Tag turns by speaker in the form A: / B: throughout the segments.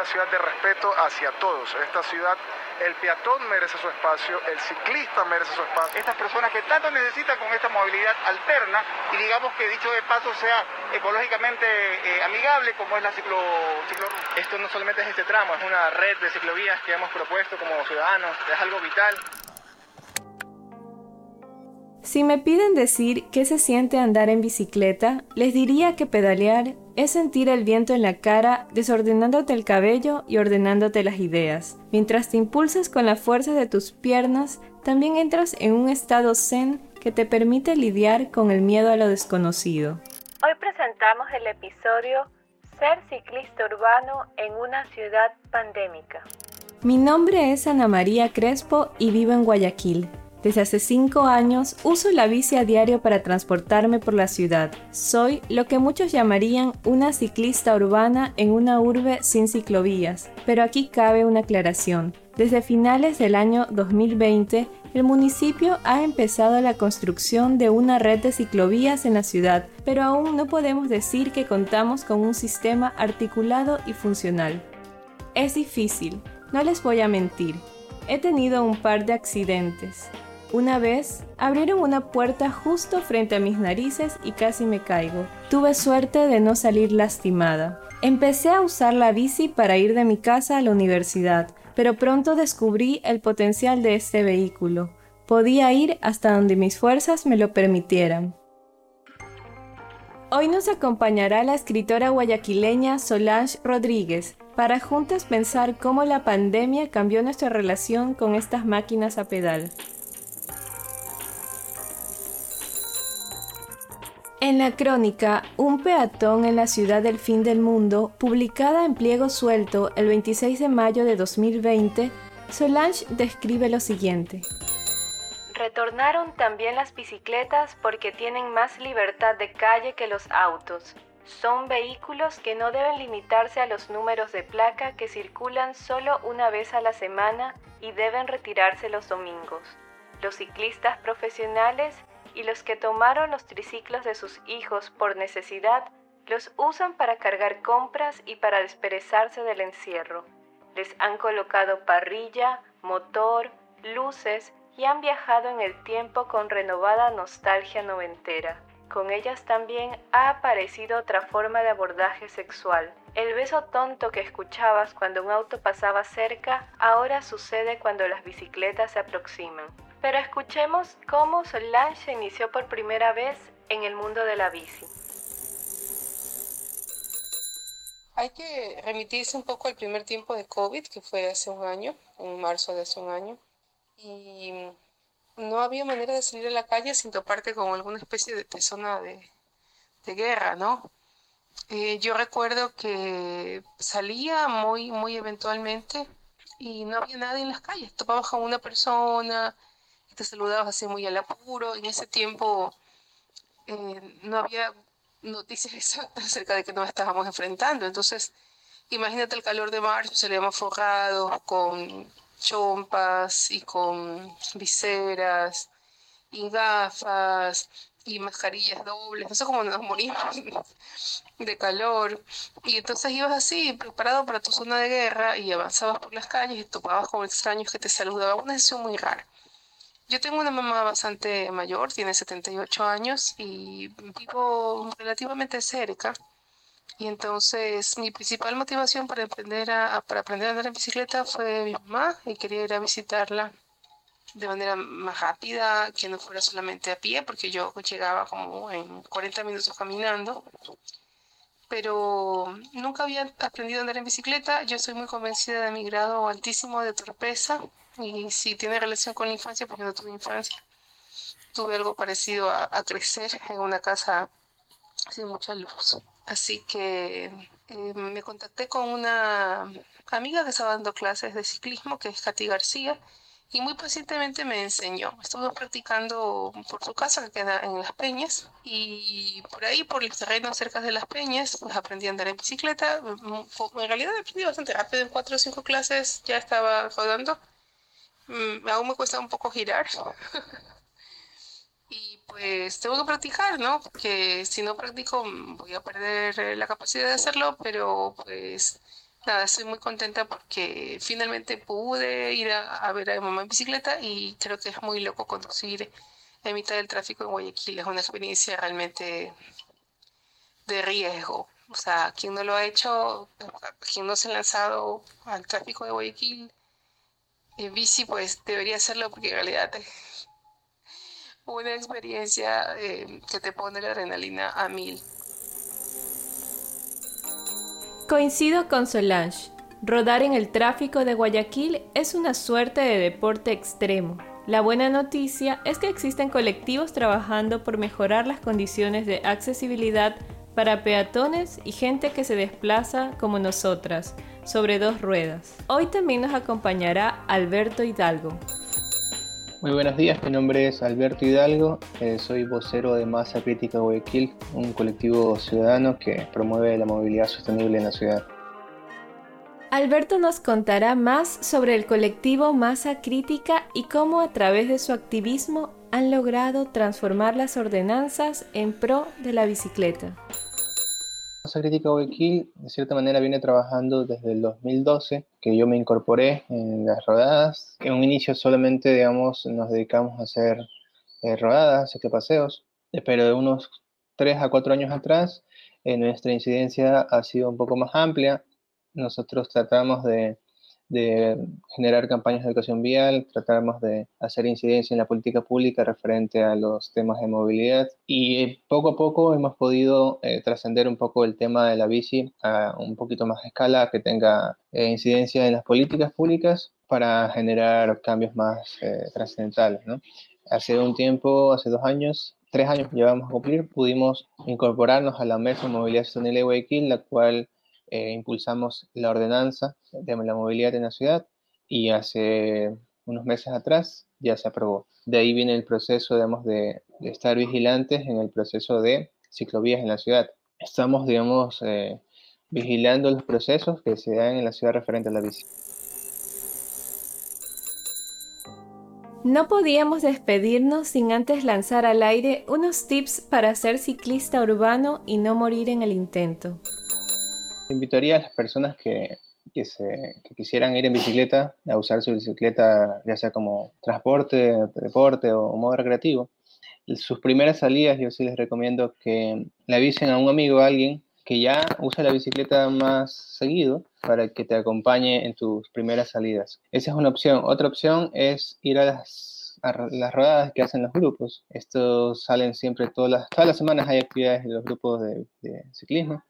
A: una ciudad de respeto hacia todos. Esta ciudad, el peatón merece su espacio, el ciclista merece su espacio.
B: Estas personas que tanto necesitan con esta movilidad alterna y digamos que dicho de paso sea ecológicamente eh, amigable como es la ciclo, ciclorruta.
C: Esto no solamente es este tramo, es una red de ciclovías que hemos propuesto como ciudadanos, es algo vital.
D: Si me piden decir qué se siente andar en bicicleta, les diría que pedalear es sentir el viento en la cara, desordenándote el cabello y ordenándote las ideas. Mientras te impulsas con la fuerza de tus piernas, también entras en un estado zen que te permite lidiar con el miedo a lo desconocido. Hoy presentamos el episodio Ser ciclista urbano en una ciudad pandémica. Mi nombre es Ana María Crespo y vivo en Guayaquil. Desde hace cinco años uso la bici a diario para transportarme por la ciudad. Soy lo que muchos llamarían una ciclista urbana en una urbe sin ciclovías, pero aquí cabe una aclaración. Desde finales del año 2020, el municipio ha empezado la construcción de una red de ciclovías en la ciudad, pero aún no podemos decir que contamos con un sistema articulado y funcional. Es difícil, no les voy a mentir. He tenido un par de accidentes. Una vez abrieron una puerta justo frente a mis narices y casi me caigo. Tuve suerte de no salir lastimada. Empecé a usar la bici para ir de mi casa a la universidad, pero pronto descubrí el potencial de este vehículo. Podía ir hasta donde mis fuerzas me lo permitieran. Hoy nos acompañará la escritora guayaquileña Solange Rodríguez para juntas pensar cómo la pandemia cambió nuestra relación con estas máquinas a pedal. En la crónica Un peatón en la ciudad del fin del mundo, publicada en pliego suelto el 26 de mayo de 2020, Solange describe lo siguiente. Retornaron también las bicicletas porque tienen más libertad de calle que los autos. Son vehículos que no deben limitarse a los números de placa que circulan solo una vez a la semana y deben retirarse los domingos. Los ciclistas profesionales y los que tomaron los triciclos de sus hijos por necesidad los usan para cargar compras y para desperezarse del encierro. Les han colocado parrilla, motor, luces y han viajado en el tiempo con renovada nostalgia noventera. Con ellas también ha aparecido otra forma de abordaje sexual. El beso tonto que escuchabas cuando un auto pasaba cerca ahora sucede cuando las bicicletas se aproximan. Pero escuchemos cómo Solange se inició por primera vez en el mundo de la bici.
E: Hay que remitirse un poco al primer tiempo de COVID, que fue hace un año, en marzo de hace un año. Y no había manera de salir a la calle sin toparte con alguna especie de, zona de, guerra, ¿no? Eh, yo recuerdo que salía muy, muy eventualmente y no había nadie en las calles. Topabas con una persona, te saludabas así muy al apuro. En ese tiempo eh, no había noticias exactas acerca de que nos estábamos enfrentando. Entonces, imagínate el calor de marzo, salíamos forrados con chompas y con viseras y gafas y mascarillas dobles, no sé cómo nos morimos de calor. Y entonces ibas así, preparado para tu zona de guerra y avanzabas por las calles y topabas con extraños que te saludaban. Una sesión muy rara. Yo tengo una mamá bastante mayor, tiene 78 años y vivo relativamente cerca. Y entonces mi principal motivación para aprender a, para aprender a andar en bicicleta fue mi mamá y quería ir a visitarla de manera más rápida, que no fuera solamente a pie, porque yo llegaba como en 40 minutos caminando. Pero nunca había aprendido a andar en bicicleta. Yo soy muy convencida de mi grado altísimo de torpeza y si tiene relación con la infancia, porque no tuve infancia. Tuve algo parecido a, crecer en una casa sin mucha luz. Así que eh, me contacté con una amiga que estaba dando clases de ciclismo, que es Katy García, y muy pacientemente me enseñó. Estuve practicando por su casa, que queda en Las Peñas, y por ahí, por los terrenos cerca de Las Peñas, pues aprendí a andar en bicicleta. En realidad aprendí bastante rápido, en cuatro o cinco clases ya estaba rodando. Mm, aún me cuesta un poco girar. y pues tengo que practicar, ¿no? Porque si no practico mm, voy a perder la capacidad de hacerlo, pero pues nada, estoy muy contenta porque finalmente pude ir a, ver a mi mamá en bicicleta y creo que es muy loco conducir en mitad del tráfico en Guayaquil. Es una experiencia realmente de riesgo. O sea, quien no lo ha hecho, quien no se ha lanzado al tráfico de Guayaquil en bici, pues debería hacerlo porque en realidad es una experiencia eh, que te pone la adrenalina a mil.
D: Coincido con Solange. Rodar en el tráfico de Guayaquil es una suerte de deporte extremo. La buena noticia es que existen colectivos trabajando por mejorar las condiciones de accesibilidad para peatones y gente que se desplaza como nosotras, sobre dos ruedas. Hoy también nos acompañará Alberto Hidalgo.
F: Muy buenos días, mi nombre es Alberto Hidalgo, eh, soy vocero de Masa Crítica Guayaquil, un colectivo ciudadano que promueve la movilidad sostenible en la ciudad.
D: Alberto nos contará más sobre el colectivo Masa Crítica y cómo a través de su activismo han logrado transformar las ordenanzas en pro de la bicicleta.
F: Crítica Guayaquil de cierta manera viene trabajando desde el 2012, que yo me incorporé en las rodadas. En un inicio solamente, digamos, nos dedicamos a hacer eh, rodadas, que paseos, pero de unos 3 a 4 años atrás, eh, nuestra incidencia ha sido un poco más amplia. Nosotros tratamos de de generar campañas de educación vial, tratamos de hacer incidencia en la política pública referente a los temas de movilidad y poco a poco hemos podido eh, trascender un poco el tema de la bici a un poquito más escala que tenga eh, incidencia en las políticas públicas para generar cambios más eh, trascendentales. ¿no? Hace un tiempo, hace dos años, tres años llevamos a cumplir, pudimos incorporarnos a la de Movilidad Sostenible de Guayaquil, la cual eh, impulsamos la ordenanza de la movilidad en la ciudad y hace unos meses atrás ya se aprobó. De ahí viene el proceso, digamos, de, estar vigilantes en el proceso de ciclovías en la ciudad. Estamos, digamos, eh, vigilando los procesos que se dan en la ciudad referente a la bici.
D: No podíamos despedirnos sin antes lanzar al aire unos tips para ser ciclista urbano y no morir en el intento.
F: Invitaría a las personas que, que, se, que quisieran ir en bicicleta a usar su bicicleta, ya sea como transporte, deporte o modo recreativo. Sus primeras salidas, yo sí les recomiendo que le avisen a un amigo o a alguien que ya usa la bicicleta más seguido para que te acompañe en tus primeras salidas. Esa es una opción. Otra opción es ir a las, las rodadas que hacen los grupos. Estos salen siempre todas las, todas las semanas, hay actividades en los grupos de, de ciclismo.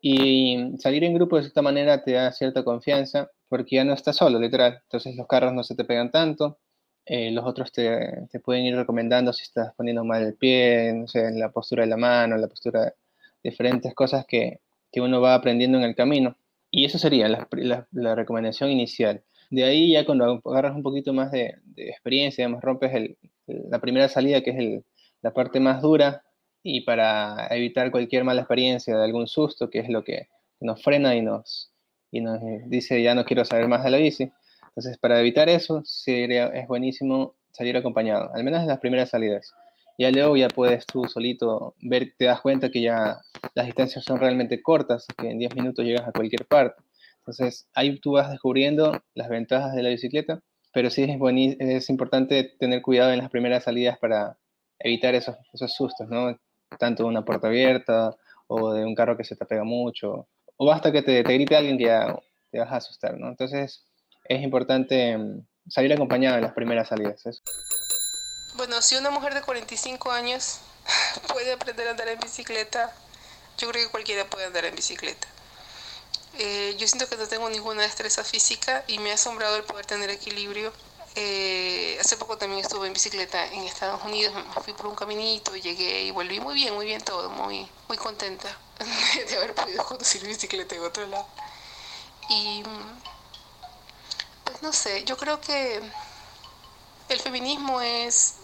F: Y salir en grupo de cierta manera te da cierta confianza porque ya no estás solo, literal. Entonces los carros no se te pegan tanto. Eh, los otros te, te, pueden ir recomendando si estás poniendo mal el pie, no sé, en la postura de la mano, en la postura, diferentes cosas que, que uno va aprendiendo en el camino. Y eso sería la, la, recomendación inicial. De ahí ya cuando agarras un poquito más de, de experiencia, digamos, rompes el, la primera salida, que es el, la parte más dura, y para evitar cualquier mala experiencia de algún susto, que es lo que nos frena y nos, y nos dice ya no quiero saber más de la bici. Entonces, para evitar eso, sería, es buenísimo salir acompañado, al menos en las primeras salidas. Ya luego ya puedes tú solito ver, te das cuenta que ya las distancias son realmente cortas, que en 10 minutos llegas a cualquier parte. Entonces, ahí tú vas descubriendo las ventajas de la bicicleta, pero sí es, es importante tener cuidado en las primeras salidas para evitar esos, esos sustos, ¿no? Tanto de una puerta abierta o de un carro que se te pega mucho, o basta que te, te grite alguien que ya te vas a asustar, ¿no? Entonces es importante mm, salir acompañado en las primeras salidas.
E: Bueno, si una mujer de 45 años puede aprender a andar en bicicleta, yo creo que cualquiera puede andar en bicicleta. Eh, yo siento que no tengo ninguna destreza física y me ha asombrado el poder tener equilibrio eh, hace poco también estuve en bicicleta en Estados Unidos, fui por un caminito, llegué y volví muy bien, muy bien todo, muy, muy contenta de haber podido conducir bicicleta en otro lado. Y pues no sé, yo creo que el feminismo es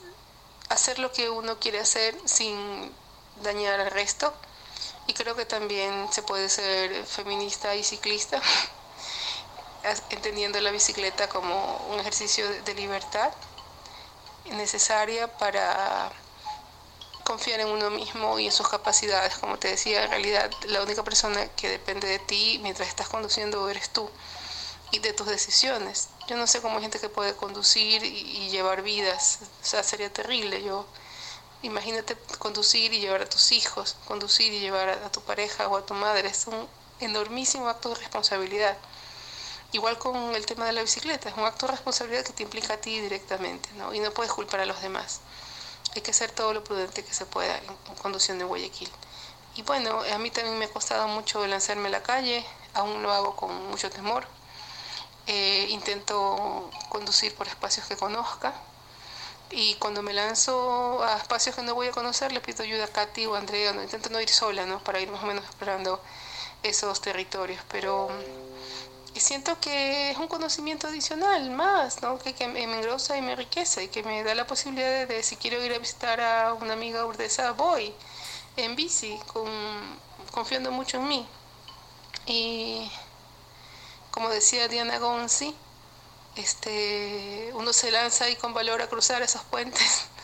E: hacer lo que uno quiere hacer sin dañar al resto. Y creo que también se puede ser feminista y ciclista entendiendo la bicicleta como un ejercicio de libertad necesaria para confiar en uno mismo y en sus capacidades. Como te decía, en realidad la única persona que depende de ti mientras estás conduciendo eres tú y de tus decisiones. Yo no sé cómo hay gente que puede conducir y, llevar vidas, o sea, sería terrible. Yo imagínate conducir y llevar a tus hijos, conducir y llevar a, tu pareja o a tu madre, es un enormísimo acto de responsabilidad. Igual con el tema de la bicicleta, es un acto de responsabilidad que te implica a ti directamente, ¿no? Y no puedes culpar a los demás. Hay que hacer todo lo prudente que se pueda en, en conducción de Guayaquil. Y bueno, a mí también me ha costado mucho lanzarme a la calle, aún lo hago con mucho temor, eh, intento conducir por espacios que conozca y cuando me lanzo a espacios que no voy a conocer le pido ayuda a Katy o a Andrea, no, intento no ir sola, ¿no? Para ir más o menos explorando esos territorios, pero siento que es un conocimiento adicional más, ¿no? Que, que, me engrosa y me enriquece y que me da la posibilidad de, si quiero ir a visitar a una amiga urdesa, voy en bici, con, confiando mucho en mí. Y como decía Diana Gonzi, este, uno se lanza ahí con valor a cruzar esos puentes.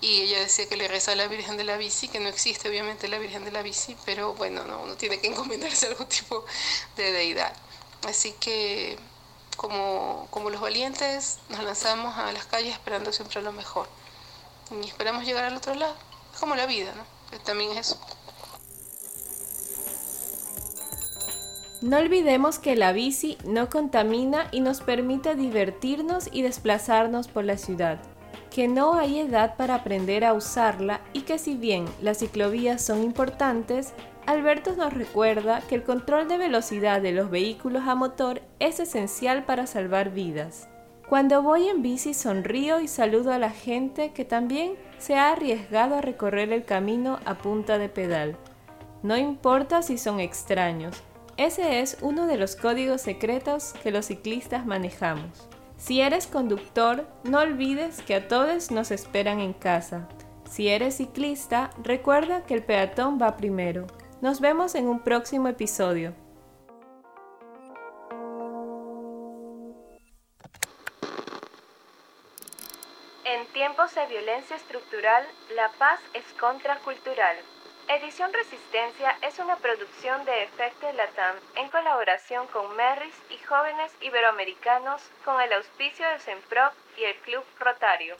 E: Y ella decía que le reza a la Virgen de la Bici, que no existe obviamente la Virgen de la Bici, pero bueno, no, uno tiene que encomendarse a algún tipo de deidad. Así que como, como los valientes nos lanzamos a las calles esperando siempre lo mejor. Y esperamos llegar al otro lado. Es como la vida, ¿no? También es eso.
D: No olvidemos que la bici no contamina y nos permite divertirnos y desplazarnos por la ciudad, que no hay edad para aprender a usarla y que si bien las ciclovías son importantes, Alberto nos recuerda que el control de velocidad de los vehículos a motor es esencial para salvar vidas. Cuando voy en bici sonrío y saludo a la gente que también se ha arriesgado a recorrer el camino a punta de pedal. No importa si son extraños, ese es uno de los códigos secretos que los ciclistas manejamos. Si eres conductor, no olvides que a todos nos esperan en casa. Si eres ciclista, recuerda que el peatón va primero. Nos vemos en un próximo episodio. En tiempos de violencia estructural, la paz es contracultural. Edición Resistencia es una producción de Efecto Latam en colaboración con Merris y jóvenes iberoamericanos con el auspicio de Semprop y el Club Rotario.